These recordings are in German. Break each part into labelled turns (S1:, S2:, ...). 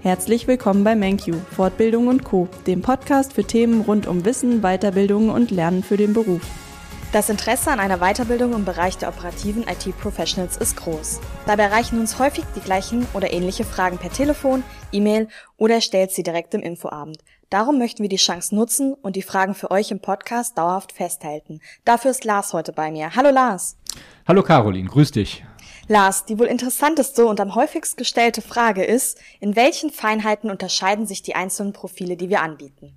S1: Herzlich willkommen bei MenQ, Fortbildung und Co., dem Podcast für Themen rund um Wissen, Weiterbildung und Lernen für den Beruf.
S2: Das Interesse an einer Weiterbildung im Bereich der operativen IT-Professionals ist groß. Dabei erreichen uns häufig die gleichen oder ähnliche Fragen per Telefon, E-Mail oder er stellt sie direkt im Infoabend. Darum möchten wir die Chance nutzen und die Fragen für euch im Podcast dauerhaft festhalten. Dafür ist Lars heute bei mir. Hallo Lars.
S3: Hallo Caroline, grüß dich.
S2: Lars, die wohl interessanteste und am häufigst gestellte Frage ist, in welchen Feinheiten unterscheiden sich die einzelnen Profile, die wir anbieten?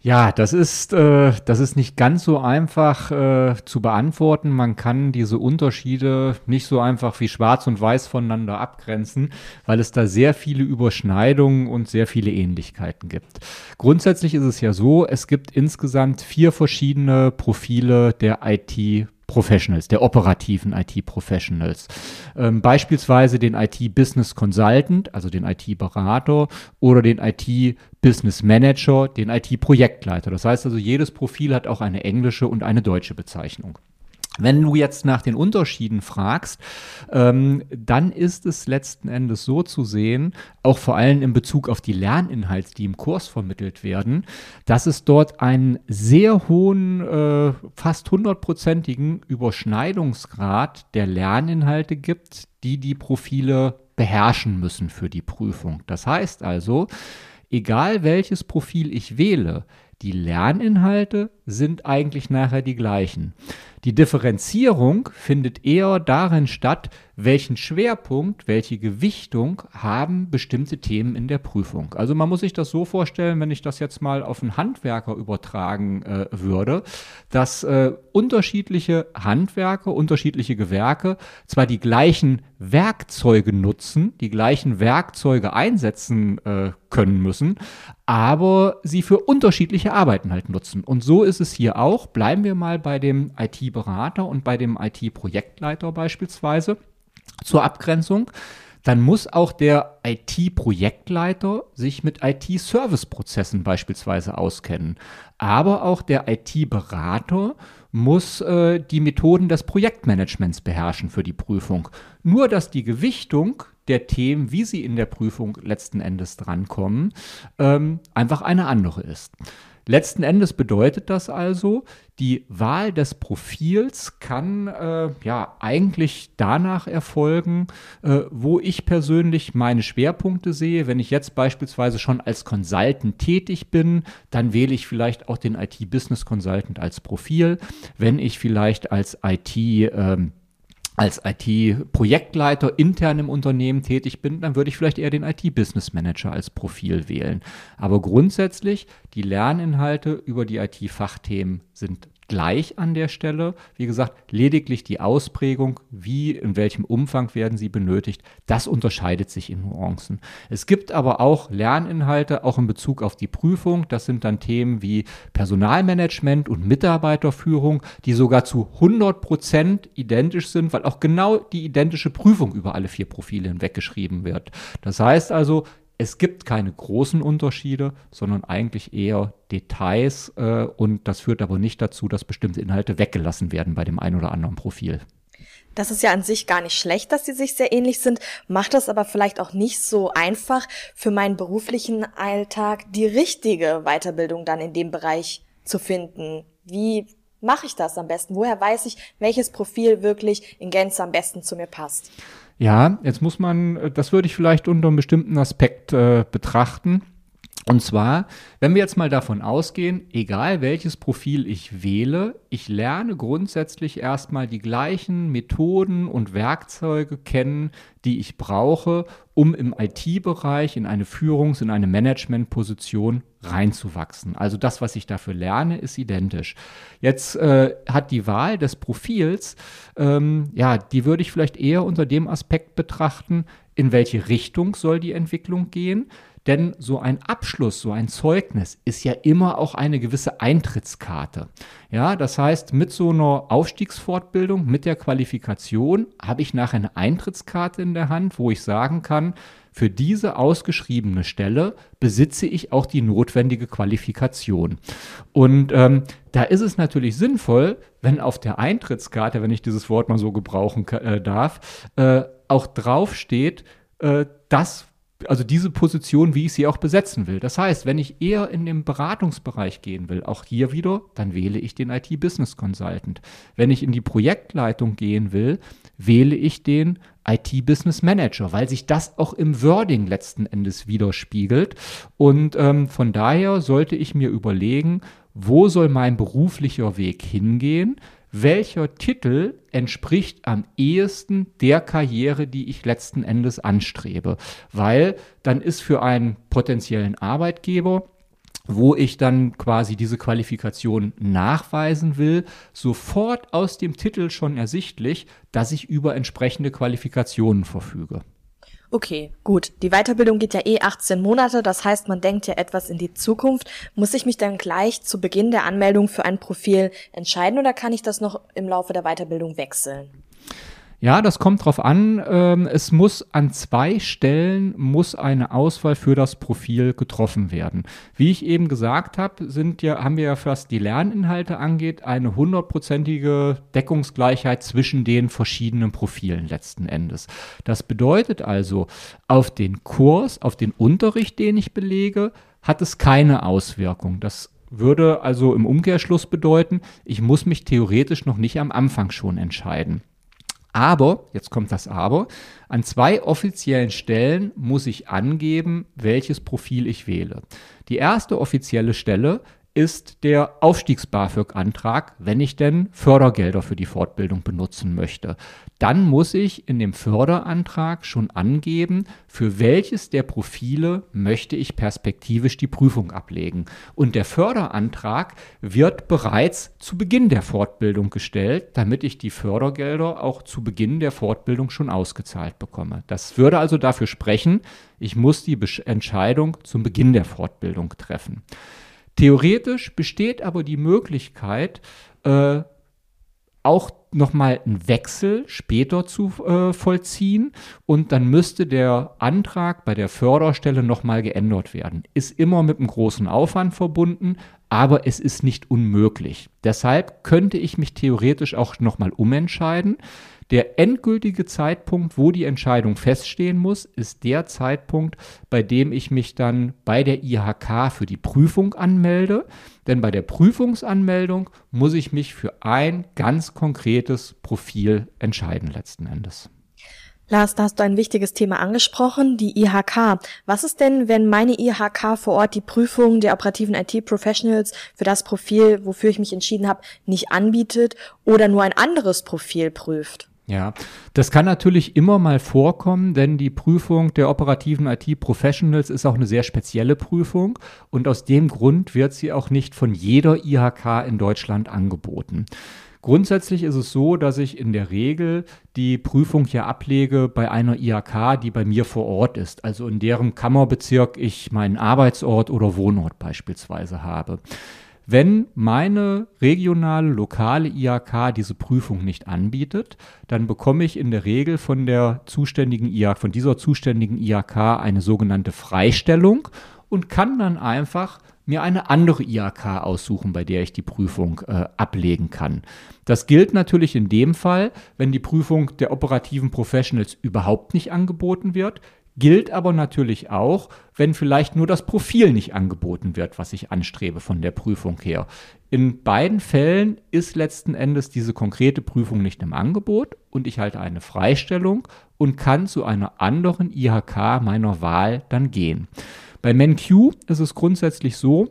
S3: Ja, das ist, äh, das ist nicht ganz so einfach äh, zu beantworten. Man kann diese Unterschiede nicht so einfach wie schwarz und weiß voneinander abgrenzen, weil es da sehr viele Überschneidungen und sehr viele Ähnlichkeiten gibt. Grundsätzlich ist es ja so, es gibt insgesamt vier verschiedene Profile der IT Professionals, der operativen IT-Professionals. Ähm, beispielsweise den IT-Business Consultant, also den IT-Berater oder den IT-Business Manager, den IT-Projektleiter. Das heißt also, jedes Profil hat auch eine englische und eine deutsche Bezeichnung. Wenn du jetzt nach den Unterschieden fragst, ähm, dann ist es letzten Endes so zu sehen, auch vor allem in Bezug auf die Lerninhalte, die im Kurs vermittelt werden, dass es dort einen sehr hohen, äh, fast hundertprozentigen Überschneidungsgrad der Lerninhalte gibt, die die Profile beherrschen müssen für die Prüfung. Das heißt also, egal welches Profil ich wähle, die Lerninhalte sind eigentlich nachher die gleichen. Die Differenzierung findet eher darin statt, welchen Schwerpunkt, welche Gewichtung haben bestimmte Themen in der Prüfung. Also man muss sich das so vorstellen, wenn ich das jetzt mal auf einen Handwerker übertragen äh, würde, dass äh, unterschiedliche Handwerker, unterschiedliche Gewerke zwar die gleichen Werkzeuge nutzen, die gleichen Werkzeuge einsetzen äh, können müssen, aber sie für unterschiedliche Arbeiten halt nutzen. Und so ist es hier auch. Bleiben wir mal bei dem IT-Berater und bei dem IT-Projektleiter beispielsweise zur Abgrenzung. Dann muss auch der IT-Projektleiter sich mit IT-Service-Prozessen beispielsweise auskennen. Aber auch der IT-Berater muss äh, die Methoden des Projektmanagements beherrschen für die Prüfung. Nur dass die Gewichtung der Themen, wie sie in der Prüfung letzten Endes drankommen, ähm, einfach eine andere ist. Letzten Endes bedeutet das also, die Wahl des Profils kann äh, ja eigentlich danach erfolgen, äh, wo ich persönlich meine Schwerpunkte sehe. Wenn ich jetzt beispielsweise schon als Consultant tätig bin, dann wähle ich vielleicht auch den IT-Business Consultant als Profil. Wenn ich vielleicht als IT ähm, als IT-Projektleiter intern im Unternehmen tätig bin, dann würde ich vielleicht eher den IT-Business Manager als Profil wählen. Aber grundsätzlich, die Lerninhalte über die IT-Fachthemen sind gleich an der Stelle. Wie gesagt, lediglich die Ausprägung, wie, in welchem Umfang werden sie benötigt, das unterscheidet sich in Nuancen. Es gibt aber auch Lerninhalte, auch in Bezug auf die Prüfung. Das sind dann Themen wie Personalmanagement und Mitarbeiterführung, die sogar zu 100 Prozent identisch sind, weil auch genau die identische Prüfung über alle vier Profile hinweggeschrieben wird. Das heißt also, es gibt keine großen Unterschiede, sondern eigentlich eher Details äh, und das führt aber nicht dazu, dass bestimmte Inhalte weggelassen werden bei dem einen oder anderen Profil.
S2: Das ist ja an sich gar nicht schlecht, dass sie sich sehr ähnlich sind, macht das aber vielleicht auch nicht so einfach für meinen beruflichen Alltag die richtige Weiterbildung dann in dem Bereich zu finden. Wie mache ich das am besten? Woher weiß ich, welches Profil wirklich in Gänze am besten zu mir passt?
S3: Ja, jetzt muss man, äh, das würde ich vielleicht unter einem bestimmten Aspekt äh, betrachten. Und zwar, wenn wir jetzt mal davon ausgehen, egal welches Profil ich wähle, ich lerne grundsätzlich erstmal die gleichen Methoden und Werkzeuge kennen, die ich brauche, um im IT-Bereich in eine Führungs-, in eine Management-Position reinzuwachsen. Also das, was ich dafür lerne, ist identisch. Jetzt äh, hat die Wahl des Profils, ähm, ja, die würde ich vielleicht eher unter dem Aspekt betrachten, in welche Richtung soll die Entwicklung gehen. Denn so ein Abschluss, so ein Zeugnis ist ja immer auch eine gewisse Eintrittskarte. Ja, das heißt, mit so einer Aufstiegsfortbildung, mit der Qualifikation habe ich nachher eine Eintrittskarte in der Hand, wo ich sagen kann, für diese ausgeschriebene Stelle besitze ich auch die notwendige Qualifikation. Und ähm, da ist es natürlich sinnvoll, wenn auf der Eintrittskarte, wenn ich dieses Wort mal so gebrauchen äh, darf, äh, auch draufsteht, äh, das, also diese Position, wie ich sie auch besetzen will. Das heißt, wenn ich eher in den Beratungsbereich gehen will, auch hier wieder, dann wähle ich den IT-Business Consultant. Wenn ich in die Projektleitung gehen will, wähle ich den IT-Business Manager, weil sich das auch im Wording letzten Endes widerspiegelt. Und ähm, von daher sollte ich mir überlegen, wo soll mein beruflicher Weg hingehen? Welcher Titel entspricht am ehesten der Karriere, die ich letzten Endes anstrebe. Weil dann ist für einen potenziellen Arbeitgeber wo ich dann quasi diese Qualifikation nachweisen will, sofort aus dem Titel schon ersichtlich, dass ich über entsprechende Qualifikationen verfüge.
S2: Okay, gut. Die Weiterbildung geht ja eh 18 Monate, das heißt, man denkt ja etwas in die Zukunft. Muss ich mich dann gleich zu Beginn der Anmeldung für ein Profil entscheiden oder kann ich das noch im Laufe der Weiterbildung wechseln?
S3: Ja, das kommt drauf an. Ähm, es muss an zwei Stellen muss eine Auswahl für das Profil getroffen werden. Wie ich eben gesagt habe, sind ja, haben wir ja, was die Lerninhalte angeht, eine hundertprozentige Deckungsgleichheit zwischen den verschiedenen Profilen letzten Endes. Das bedeutet also, auf den Kurs, auf den Unterricht, den ich belege, hat es keine Auswirkung. Das würde also im Umkehrschluss bedeuten, ich muss mich theoretisch noch nicht am Anfang schon entscheiden. Aber, jetzt kommt das Aber, an zwei offiziellen Stellen muss ich angeben, welches Profil ich wähle. Die erste offizielle Stelle ist der Aufstiegs-BAföG-Antrag, wenn ich denn Fördergelder für die Fortbildung benutzen möchte. Dann muss ich in dem Förderantrag schon angeben, für welches der Profile möchte ich perspektivisch die Prüfung ablegen. Und der Förderantrag wird bereits zu Beginn der Fortbildung gestellt, damit ich die Fördergelder auch zu Beginn der Fortbildung schon ausgezahlt bekomme. Das würde also dafür sprechen, ich muss die Entscheidung zum Beginn der Fortbildung treffen. Theoretisch besteht aber die Möglichkeit, äh, auch nochmal einen Wechsel später zu äh, vollziehen und dann müsste der Antrag bei der Förderstelle nochmal geändert werden. Ist immer mit einem großen Aufwand verbunden, aber es ist nicht unmöglich. Deshalb könnte ich mich theoretisch auch nochmal umentscheiden. Der endgültige Zeitpunkt, wo die Entscheidung feststehen muss, ist der Zeitpunkt, bei dem ich mich dann bei der IHK für die Prüfung anmelde. Denn bei der Prüfungsanmeldung muss ich mich für ein ganz konkretes Profil entscheiden letzten Endes.
S2: Lars, da hast du ein wichtiges Thema angesprochen, die IHK. Was ist denn, wenn meine IHK vor Ort die Prüfung der operativen IT-Professionals für das Profil, wofür ich mich entschieden habe, nicht anbietet oder nur ein anderes Profil prüft?
S3: Ja, das kann natürlich immer mal vorkommen, denn die Prüfung der operativen IT-Professionals ist auch eine sehr spezielle Prüfung und aus dem Grund wird sie auch nicht von jeder IHK in Deutschland angeboten. Grundsätzlich ist es so, dass ich in der Regel die Prüfung hier ablege bei einer IHK, die bei mir vor Ort ist, also in deren Kammerbezirk ich meinen Arbeitsort oder Wohnort beispielsweise habe. Wenn meine regionale, lokale IHK diese Prüfung nicht anbietet, dann bekomme ich in der Regel von der zuständigen IHK, von dieser zuständigen IHK eine sogenannte Freistellung und kann dann einfach mir eine andere IHK aussuchen, bei der ich die Prüfung äh, ablegen kann. Das gilt natürlich in dem Fall, wenn die Prüfung der operativen Professionals überhaupt nicht angeboten wird, gilt aber natürlich auch, wenn vielleicht nur das Profil nicht angeboten wird, was ich anstrebe von der Prüfung her. In beiden Fällen ist letzten Endes diese konkrete Prüfung nicht im Angebot und ich halte eine Freistellung und kann zu einer anderen IHK meiner Wahl dann gehen. Bei MenQ ist es grundsätzlich so,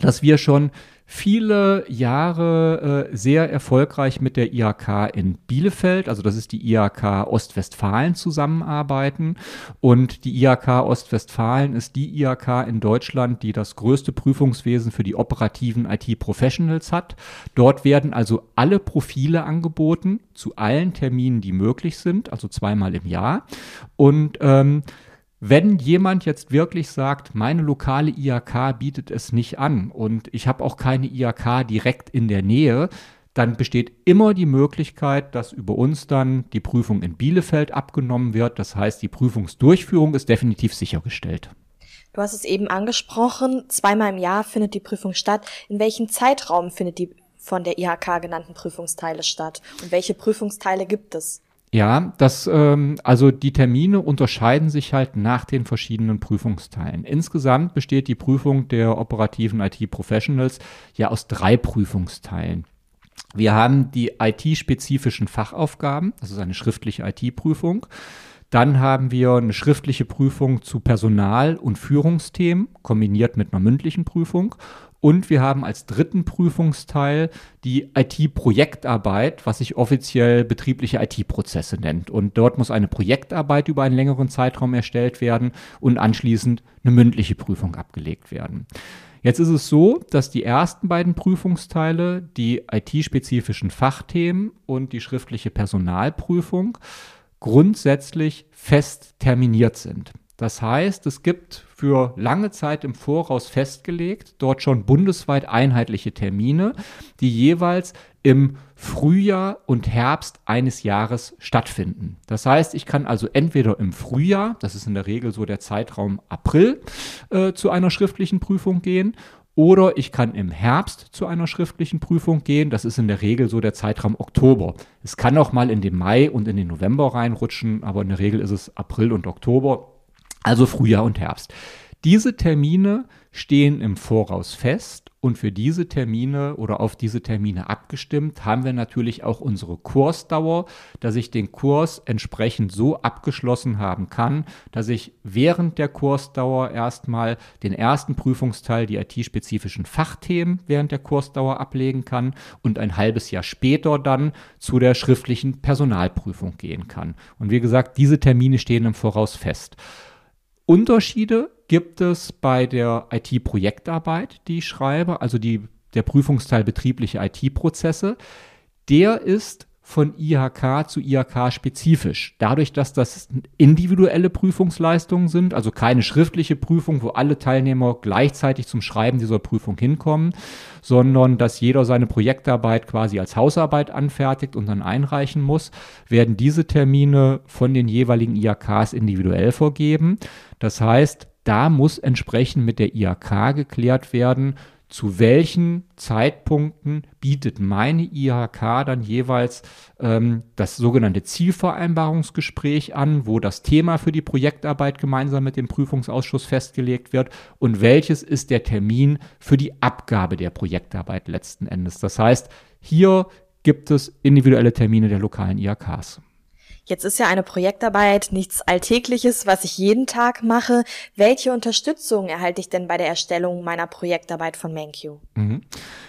S3: dass wir schon viele Jahre äh, sehr erfolgreich mit der IHK in Bielefeld, also das ist die IHK Ostwestfalen, zusammenarbeiten. Und die IHK Ostwestfalen ist die IHK in Deutschland, die das größte Prüfungswesen für die operativen IT-Professionals hat. Dort werden also alle Profile angeboten zu allen Terminen, die möglich sind, also zweimal im Jahr. Und ähm, wenn jemand jetzt wirklich sagt, meine lokale IAK bietet es nicht an und ich habe auch keine IAK direkt in der Nähe, dann besteht immer die Möglichkeit, dass über uns dann die Prüfung in Bielefeld abgenommen wird. Das heißt, die Prüfungsdurchführung ist definitiv sichergestellt.
S2: Du hast es eben angesprochen, zweimal im Jahr findet die Prüfung statt. In welchem Zeitraum findet die von der IHK genannten Prüfungsteile statt? Und welche Prüfungsteile gibt es?
S3: Ja, das, ähm, also die Termine unterscheiden sich halt nach den verschiedenen Prüfungsteilen. Insgesamt besteht die Prüfung der operativen IT-Professionals ja aus drei Prüfungsteilen. Wir haben die IT-spezifischen Fachaufgaben, das ist eine schriftliche IT-Prüfung. Dann haben wir eine schriftliche Prüfung zu Personal- und Führungsthemen, kombiniert mit einer mündlichen Prüfung. Und wir haben als dritten Prüfungsteil die IT-Projektarbeit, was sich offiziell betriebliche IT-Prozesse nennt. Und dort muss eine Projektarbeit über einen längeren Zeitraum erstellt werden und anschließend eine mündliche Prüfung abgelegt werden. Jetzt ist es so, dass die ersten beiden Prüfungsteile, die IT-spezifischen Fachthemen und die schriftliche Personalprüfung, grundsätzlich fest terminiert sind. Das heißt, es gibt für lange Zeit im Voraus festgelegt, dort schon bundesweit einheitliche Termine, die jeweils im Frühjahr und Herbst eines Jahres stattfinden. Das heißt, ich kann also entweder im Frühjahr, das ist in der Regel so der Zeitraum April, äh, zu einer schriftlichen Prüfung gehen oder ich kann im Herbst zu einer schriftlichen Prüfung gehen. Das ist in der Regel so der Zeitraum Oktober. Es kann auch mal in den Mai und in den November reinrutschen, aber in der Regel ist es April und Oktober, also Frühjahr und Herbst. Diese Termine stehen im Voraus fest und für diese Termine oder auf diese Termine abgestimmt haben wir natürlich auch unsere Kursdauer, dass ich den Kurs entsprechend so abgeschlossen haben kann, dass ich während der Kursdauer erstmal den ersten Prüfungsteil, die IT-spezifischen Fachthemen während der Kursdauer ablegen kann und ein halbes Jahr später dann zu der schriftlichen Personalprüfung gehen kann. Und wie gesagt, diese Termine stehen im Voraus fest. Unterschiede gibt es bei der IT-Projektarbeit, die ich schreibe, also die, der Prüfungsteil betriebliche IT-Prozesse. Der ist von IHK zu IHK spezifisch. Dadurch, dass das individuelle Prüfungsleistungen sind, also keine schriftliche Prüfung, wo alle Teilnehmer gleichzeitig zum Schreiben dieser Prüfung hinkommen, sondern dass jeder seine Projektarbeit quasi als Hausarbeit anfertigt und dann einreichen muss, werden diese Termine von den jeweiligen IHKs individuell vorgeben. Das heißt, da muss entsprechend mit der IHK geklärt werden, zu welchen Zeitpunkten bietet meine IHK dann jeweils ähm, das sogenannte Zielvereinbarungsgespräch an, wo das Thema für die Projektarbeit gemeinsam mit dem Prüfungsausschuss festgelegt wird und welches ist der Termin für die Abgabe der Projektarbeit letzten Endes. Das heißt, hier gibt es individuelle Termine der lokalen IHKs.
S2: Jetzt ist ja eine Projektarbeit nichts Alltägliches, was ich jeden Tag mache. Welche Unterstützung erhalte ich denn bei der Erstellung meiner Projektarbeit von MenQ?
S3: Mhm.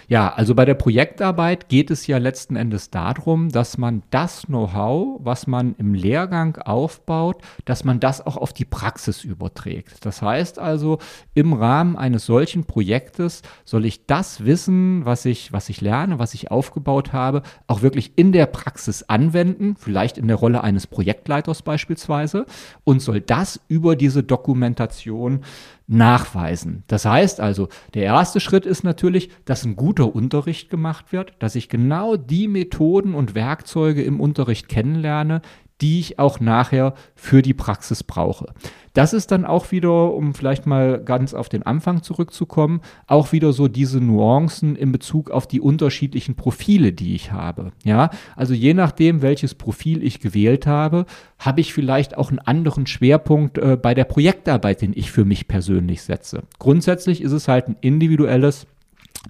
S3: Ja, also bei der Projektarbeit geht es ja letzten Endes darum, dass man das Know-how, was man im Lehrgang aufbaut, dass man das auch auf die Praxis überträgt. Das heißt also, im Rahmen eines solchen Projektes soll ich das Wissen, was ich, was ich lerne, was ich aufgebaut habe, auch wirklich in der Praxis anwenden, vielleicht in der Rolle eines eines Projektleiters beispielsweise und soll das über diese Dokumentation nachweisen. Das heißt also, der erste Schritt ist natürlich, dass ein guter Unterricht gemacht wird, dass ich genau die Methoden und Werkzeuge im Unterricht kennenlerne, die ich auch nachher für die Praxis brauche. Das ist dann auch wieder, um vielleicht mal ganz auf den Anfang zurückzukommen, auch wieder so diese Nuancen in Bezug auf die unterschiedlichen Profile, die ich habe. Ja, also je nachdem, welches Profil ich gewählt habe, habe ich vielleicht auch einen anderen Schwerpunkt äh, bei der Projektarbeit, den ich für mich persönlich setze. Grundsätzlich ist es halt ein individuelles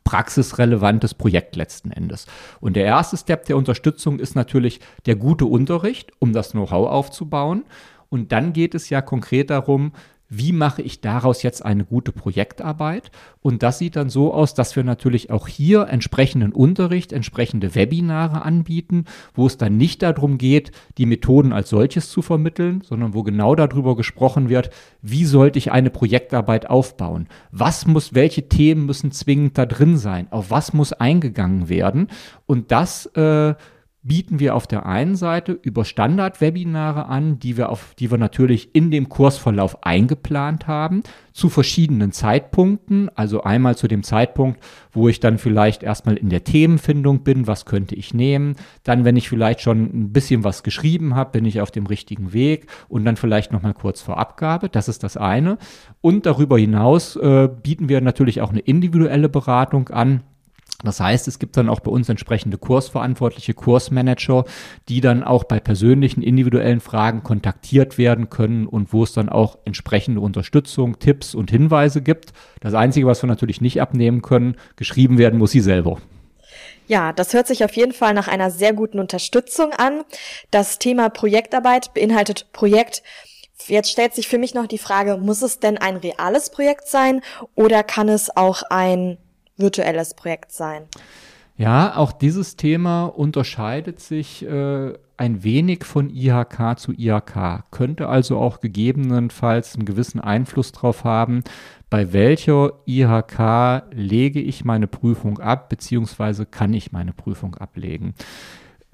S3: praxisrelevantes Projekt letzten Endes. Und der erste Step der Unterstützung ist natürlich der gute Unterricht, um das Know-how aufzubauen. Und dann geht es ja konkret darum, wie mache ich daraus jetzt eine gute Projektarbeit? Und das sieht dann so aus, dass wir natürlich auch hier entsprechenden Unterricht, entsprechende Webinare anbieten, wo es dann nicht darum geht, die Methoden als solches zu vermitteln, sondern wo genau darüber gesprochen wird, wie sollte ich eine Projektarbeit aufbauen? Was muss, welche Themen müssen zwingend da drin sein? Auf was muss eingegangen werden? Und das äh, bieten wir auf der einen Seite über Standard-Webinare an, die wir, auf, die wir natürlich in dem Kursverlauf eingeplant haben, zu verschiedenen Zeitpunkten. Also einmal zu dem Zeitpunkt, wo ich dann vielleicht erstmal in der Themenfindung bin, was könnte ich nehmen. Dann, wenn ich vielleicht schon ein bisschen was geschrieben habe, bin ich auf dem richtigen Weg und dann vielleicht nochmal kurz vor Abgabe. Das ist das eine. Und darüber hinaus äh, bieten wir natürlich auch eine individuelle Beratung an Das heißt, es gibt dann auch bei uns entsprechende Kursverantwortliche, Kursmanager, die dann auch bei persönlichen, individuellen Fragen kontaktiert werden können und wo es dann auch entsprechende Unterstützung, Tipps und Hinweise gibt. Das Einzige, was wir natürlich nicht abnehmen können, geschrieben werden muss sie selber.
S2: Ja, das hört sich auf jeden Fall nach einer sehr guten Unterstützung an. Das Thema Projektarbeit beinhaltet Projekt. Jetzt stellt sich für mich noch die Frage, muss es denn ein reales Projekt sein oder kann es auch ein virtuelles Projekt sein.
S3: Ja, auch dieses Thema unterscheidet sich äh, ein wenig von IHK zu IHK, könnte also auch gegebenenfalls einen gewissen Einfluss darauf haben, bei welcher IHK lege ich meine Prüfung ab, beziehungsweise kann ich meine Prüfung ablegen.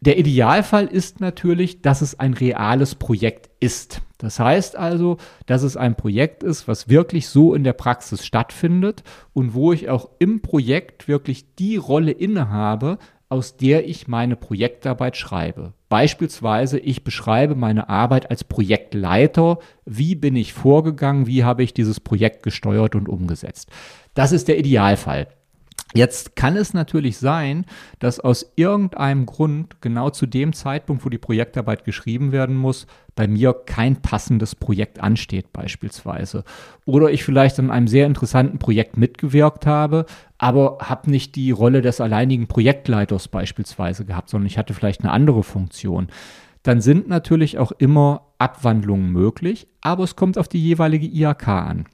S3: Der Idealfall ist natürlich, dass es ein reales Projekt ist. Das heißt also, dass es ein Projekt ist, was wirklich so in der Praxis stattfindet und wo ich auch im Projekt wirklich die Rolle innehabe, aus der ich meine Projektarbeit schreibe. Beispielsweise, ich beschreibe meine Arbeit als Projektleiter. Wie bin ich vorgegangen? Wie habe ich dieses Projekt gesteuert und umgesetzt? Das ist der Idealfall. Jetzt kann es natürlich sein, dass aus irgendeinem Grund genau zu dem Zeitpunkt, wo die Projektarbeit geschrieben werden muss, bei mir kein passendes Projekt ansteht beispielsweise. Oder ich vielleicht an einem sehr interessanten Projekt mitgewirkt habe, aber habe nicht die Rolle des alleinigen Projektleiters beispielsweise gehabt, sondern ich hatte vielleicht eine andere Funktion. Dann sind natürlich auch immer Abwandlungen möglich, aber es kommt auf die jeweilige IAK an.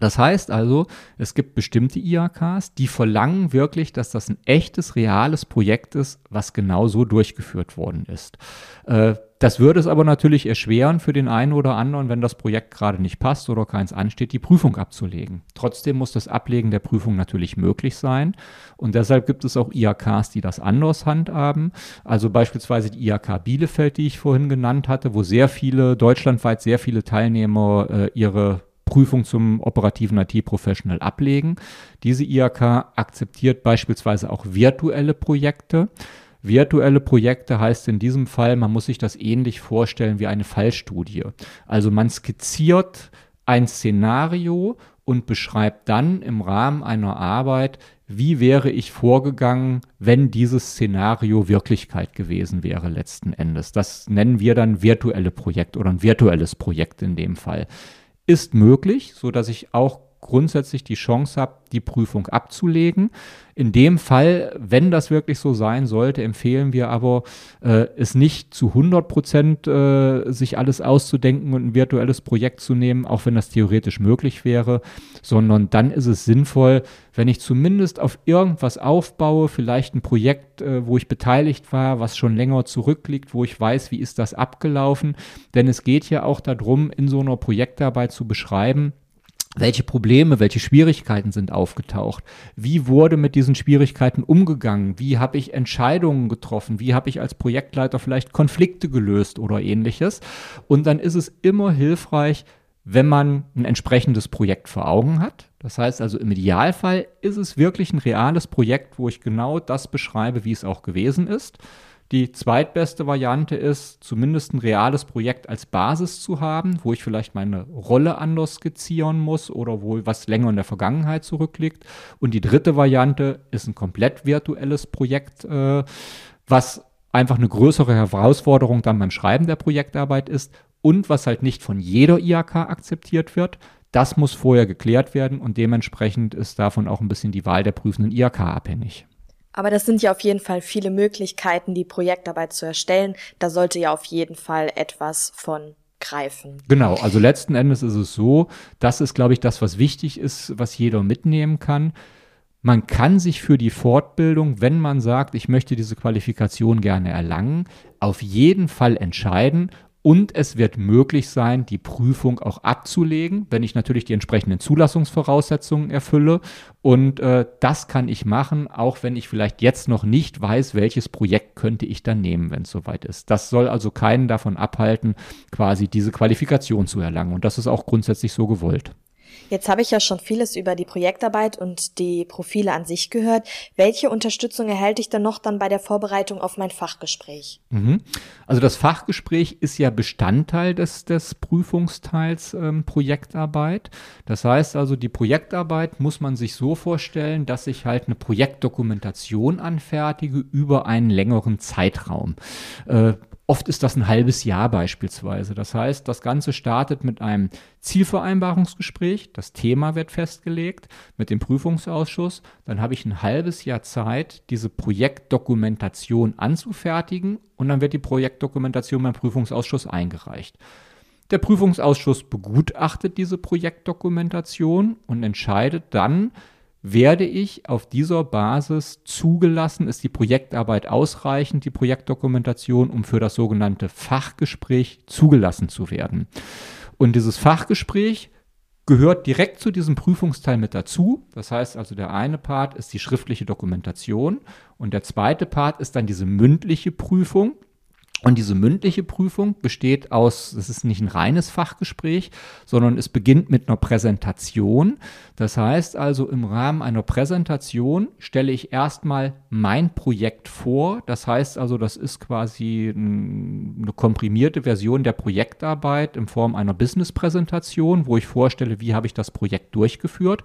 S3: Das heißt also, es gibt bestimmte IAKs, die verlangen wirklich, dass das ein echtes, reales Projekt ist, was genau so durchgeführt worden ist. Äh, das würde es aber natürlich erschweren für den einen oder anderen, wenn das Projekt gerade nicht passt oder keins ansteht, die Prüfung abzulegen. Trotzdem muss das Ablegen der Prüfung natürlich möglich sein. Und deshalb gibt es auch IAKs, die das anders handhaben. Also beispielsweise die IAK Bielefeld, die ich vorhin genannt hatte, wo sehr viele, deutschlandweit sehr viele Teilnehmer äh, ihre Prüfung zum operativen IT-Professional ablegen. Diese IHK akzeptiert beispielsweise auch virtuelle Projekte. Virtuelle Projekte heißt in diesem Fall, man muss sich das ähnlich vorstellen wie eine Fallstudie. Also man skizziert ein Szenario und beschreibt dann im Rahmen einer Arbeit, wie wäre ich vorgegangen, wenn dieses Szenario Wirklichkeit gewesen wäre letzten Endes. Das nennen wir dann virtuelle Projekt oder ein virtuelles Projekt in dem Fall ist möglich, so dass ich auch grundsätzlich die Chance habe, die Prüfung abzulegen. In dem Fall, wenn das wirklich so sein sollte, empfehlen wir aber, äh, es nicht zu 100 Prozent äh, sich alles auszudenken und ein virtuelles Projekt zu nehmen, auch wenn das theoretisch möglich wäre, sondern dann ist es sinnvoll, wenn ich zumindest auf irgendwas aufbaue, vielleicht ein Projekt, äh, wo ich beteiligt war, was schon länger zurückliegt, wo ich weiß, wie ist das abgelaufen. Denn es geht ja auch darum, in so einer Projektarbeit zu beschreiben, welche Probleme, welche Schwierigkeiten sind aufgetaucht? Wie wurde mit diesen Schwierigkeiten umgegangen? Wie habe ich Entscheidungen getroffen? Wie habe ich als Projektleiter vielleicht Konflikte gelöst oder ähnliches? Und dann ist es immer hilfreich, wenn man ein entsprechendes Projekt vor Augen hat. Das heißt also im Idealfall ist es wirklich ein reales Projekt, wo ich genau das beschreibe, wie es auch gewesen ist. Die zweitbeste Variante ist, zumindest ein reales Projekt als Basis zu haben, wo ich vielleicht meine Rolle anders skizzieren muss oder wo was länger in der Vergangenheit zurückliegt. Und die dritte Variante ist ein komplett virtuelles Projekt, äh, was einfach eine größere Herausforderung dann beim Schreiben der Projektarbeit ist und was halt nicht von jeder IAK akzeptiert wird. Das muss vorher geklärt werden und dementsprechend ist davon auch ein bisschen die Wahl der prüfenden IAK abhängig.
S2: Aber das sind ja auf jeden Fall viele Möglichkeiten, die Projektarbeit zu erstellen. Da sollte ja auf jeden Fall etwas von greifen.
S3: Genau, also letzten Endes ist es so, das ist, glaube ich, das, was wichtig ist, was jeder mitnehmen kann. Man kann sich für die Fortbildung, wenn man sagt, ich möchte diese Qualifikation gerne erlangen, auf jeden Fall entscheiden, und es wird möglich sein, die Prüfung auch abzulegen, wenn ich natürlich die entsprechenden Zulassungsvoraussetzungen erfülle. Und äh, das kann ich machen, auch wenn ich vielleicht jetzt noch nicht weiß, welches Projekt könnte ich dann nehmen, wenn es soweit ist. Das soll also keinen davon abhalten, quasi diese Qualifikation zu erlangen. Und das ist auch grundsätzlich so gewollt.
S2: Jetzt habe ich ja schon vieles über die Projektarbeit und die Profile an sich gehört. Welche Unterstützung erhalte ich denn noch dann bei der Vorbereitung auf mein Fachgespräch?
S3: Mhm. Also das Fachgespräch ist ja Bestandteil des, des Prüfungsteils ähm, Projektarbeit. Das heißt also, die Projektarbeit muss man sich so vorstellen, dass ich halt eine Projektdokumentation anfertige über einen längeren Zeitraum. Äh, Oft ist das ein halbes Jahr beispielsweise. Das heißt, das Ganze startet mit einem Zielvereinbarungsgespräch. Das Thema wird festgelegt mit dem Prüfungsausschuss. Dann habe ich ein halbes Jahr Zeit, diese Projektdokumentation anzufertigen und dann wird die Projektdokumentation beim Prüfungsausschuss eingereicht. Der Prüfungsausschuss begutachtet diese Projektdokumentation und entscheidet dann, werde ich auf dieser Basis zugelassen, ist die Projektarbeit ausreichend, die Projektdokumentation, um für das sogenannte Fachgespräch zugelassen zu werden. Und dieses Fachgespräch gehört direkt zu diesem Prüfungsteil mit dazu. Das heißt also, der eine Part ist die schriftliche Dokumentation und der zweite Part ist dann diese mündliche Prüfung. Und diese mündliche Prüfung besteht aus, es ist nicht ein reines Fachgespräch, sondern es beginnt mit einer Präsentation. Das heißt also, im Rahmen einer Präsentation stelle ich erstmal mein Projekt vor. Das heißt also, das ist quasi eine komprimierte Version der Projektarbeit in Form einer Business-Präsentation, wo ich vorstelle, wie habe ich das Projekt durchgeführt.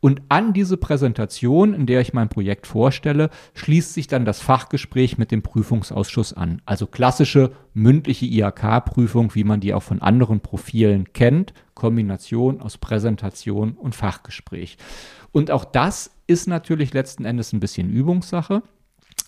S3: Und an diese Präsentation, in der ich mein Projekt vorstelle, schließt sich dann das Fachgespräch mit dem Prüfungsausschuss an. Also klassische mündliche IHK-Prüfung, wie man die auch von anderen Profilen kennt. Kombination aus Präsentation und Fachgespräch. Und auch das ist natürlich letzten Endes ein bisschen Übungssache.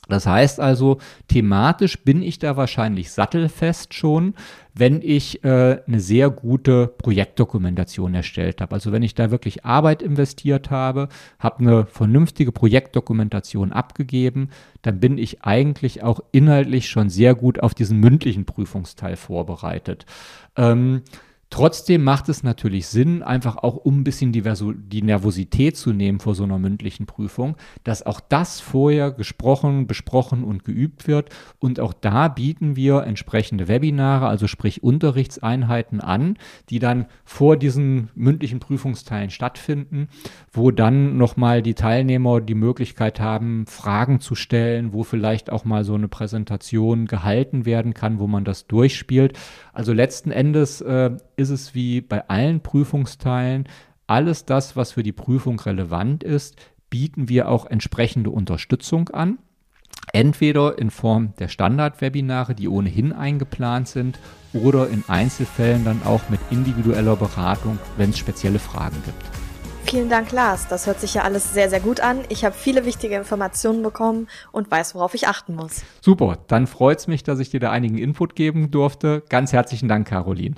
S3: Das heißt also, thematisch bin ich da wahrscheinlich sattelfest schon, wenn ich äh, eine sehr gute Projektdokumentation erstellt habe. Also wenn ich da wirklich Arbeit investiert habe, habe eine vernünftige Projektdokumentation abgegeben, dann bin ich eigentlich auch inhaltlich schon sehr gut auf diesen mündlichen Prüfungsteil vorbereitet. Ähm, Trotzdem macht es natürlich Sinn, einfach auch um ein bisschen die, die, Nervosität zu nehmen vor so einer mündlichen Prüfung, dass auch das vorher gesprochen, besprochen und geübt wird. Und auch da bieten wir entsprechende Webinare, also sprich Unterrichtseinheiten an, die dann vor diesen mündlichen Prüfungsteilen stattfinden, wo dann nochmal die Teilnehmer die Möglichkeit haben, Fragen zu stellen, wo vielleicht auch mal so eine Präsentation gehalten werden kann, wo man das durchspielt. Also letzten Endes äh, ist es wie bei allen Prüfungsteilen, alles das, was für die Prüfung relevant ist, bieten wir auch entsprechende Unterstützung an. Entweder in Form der Standardwebinare, die ohnehin eingeplant sind, oder in Einzelfällen dann auch mit individueller Beratung, wenn es spezielle Fragen gibt.
S2: Vielen Dank, Lars. Das hört sich ja alles sehr, sehr gut an. Ich habe viele wichtige Informationen bekommen und weiß, worauf ich achten muss.
S3: Super, dann freut es mich, dass ich dir da einigen Input geben durfte. Ganz herzlichen Dank, Caroline.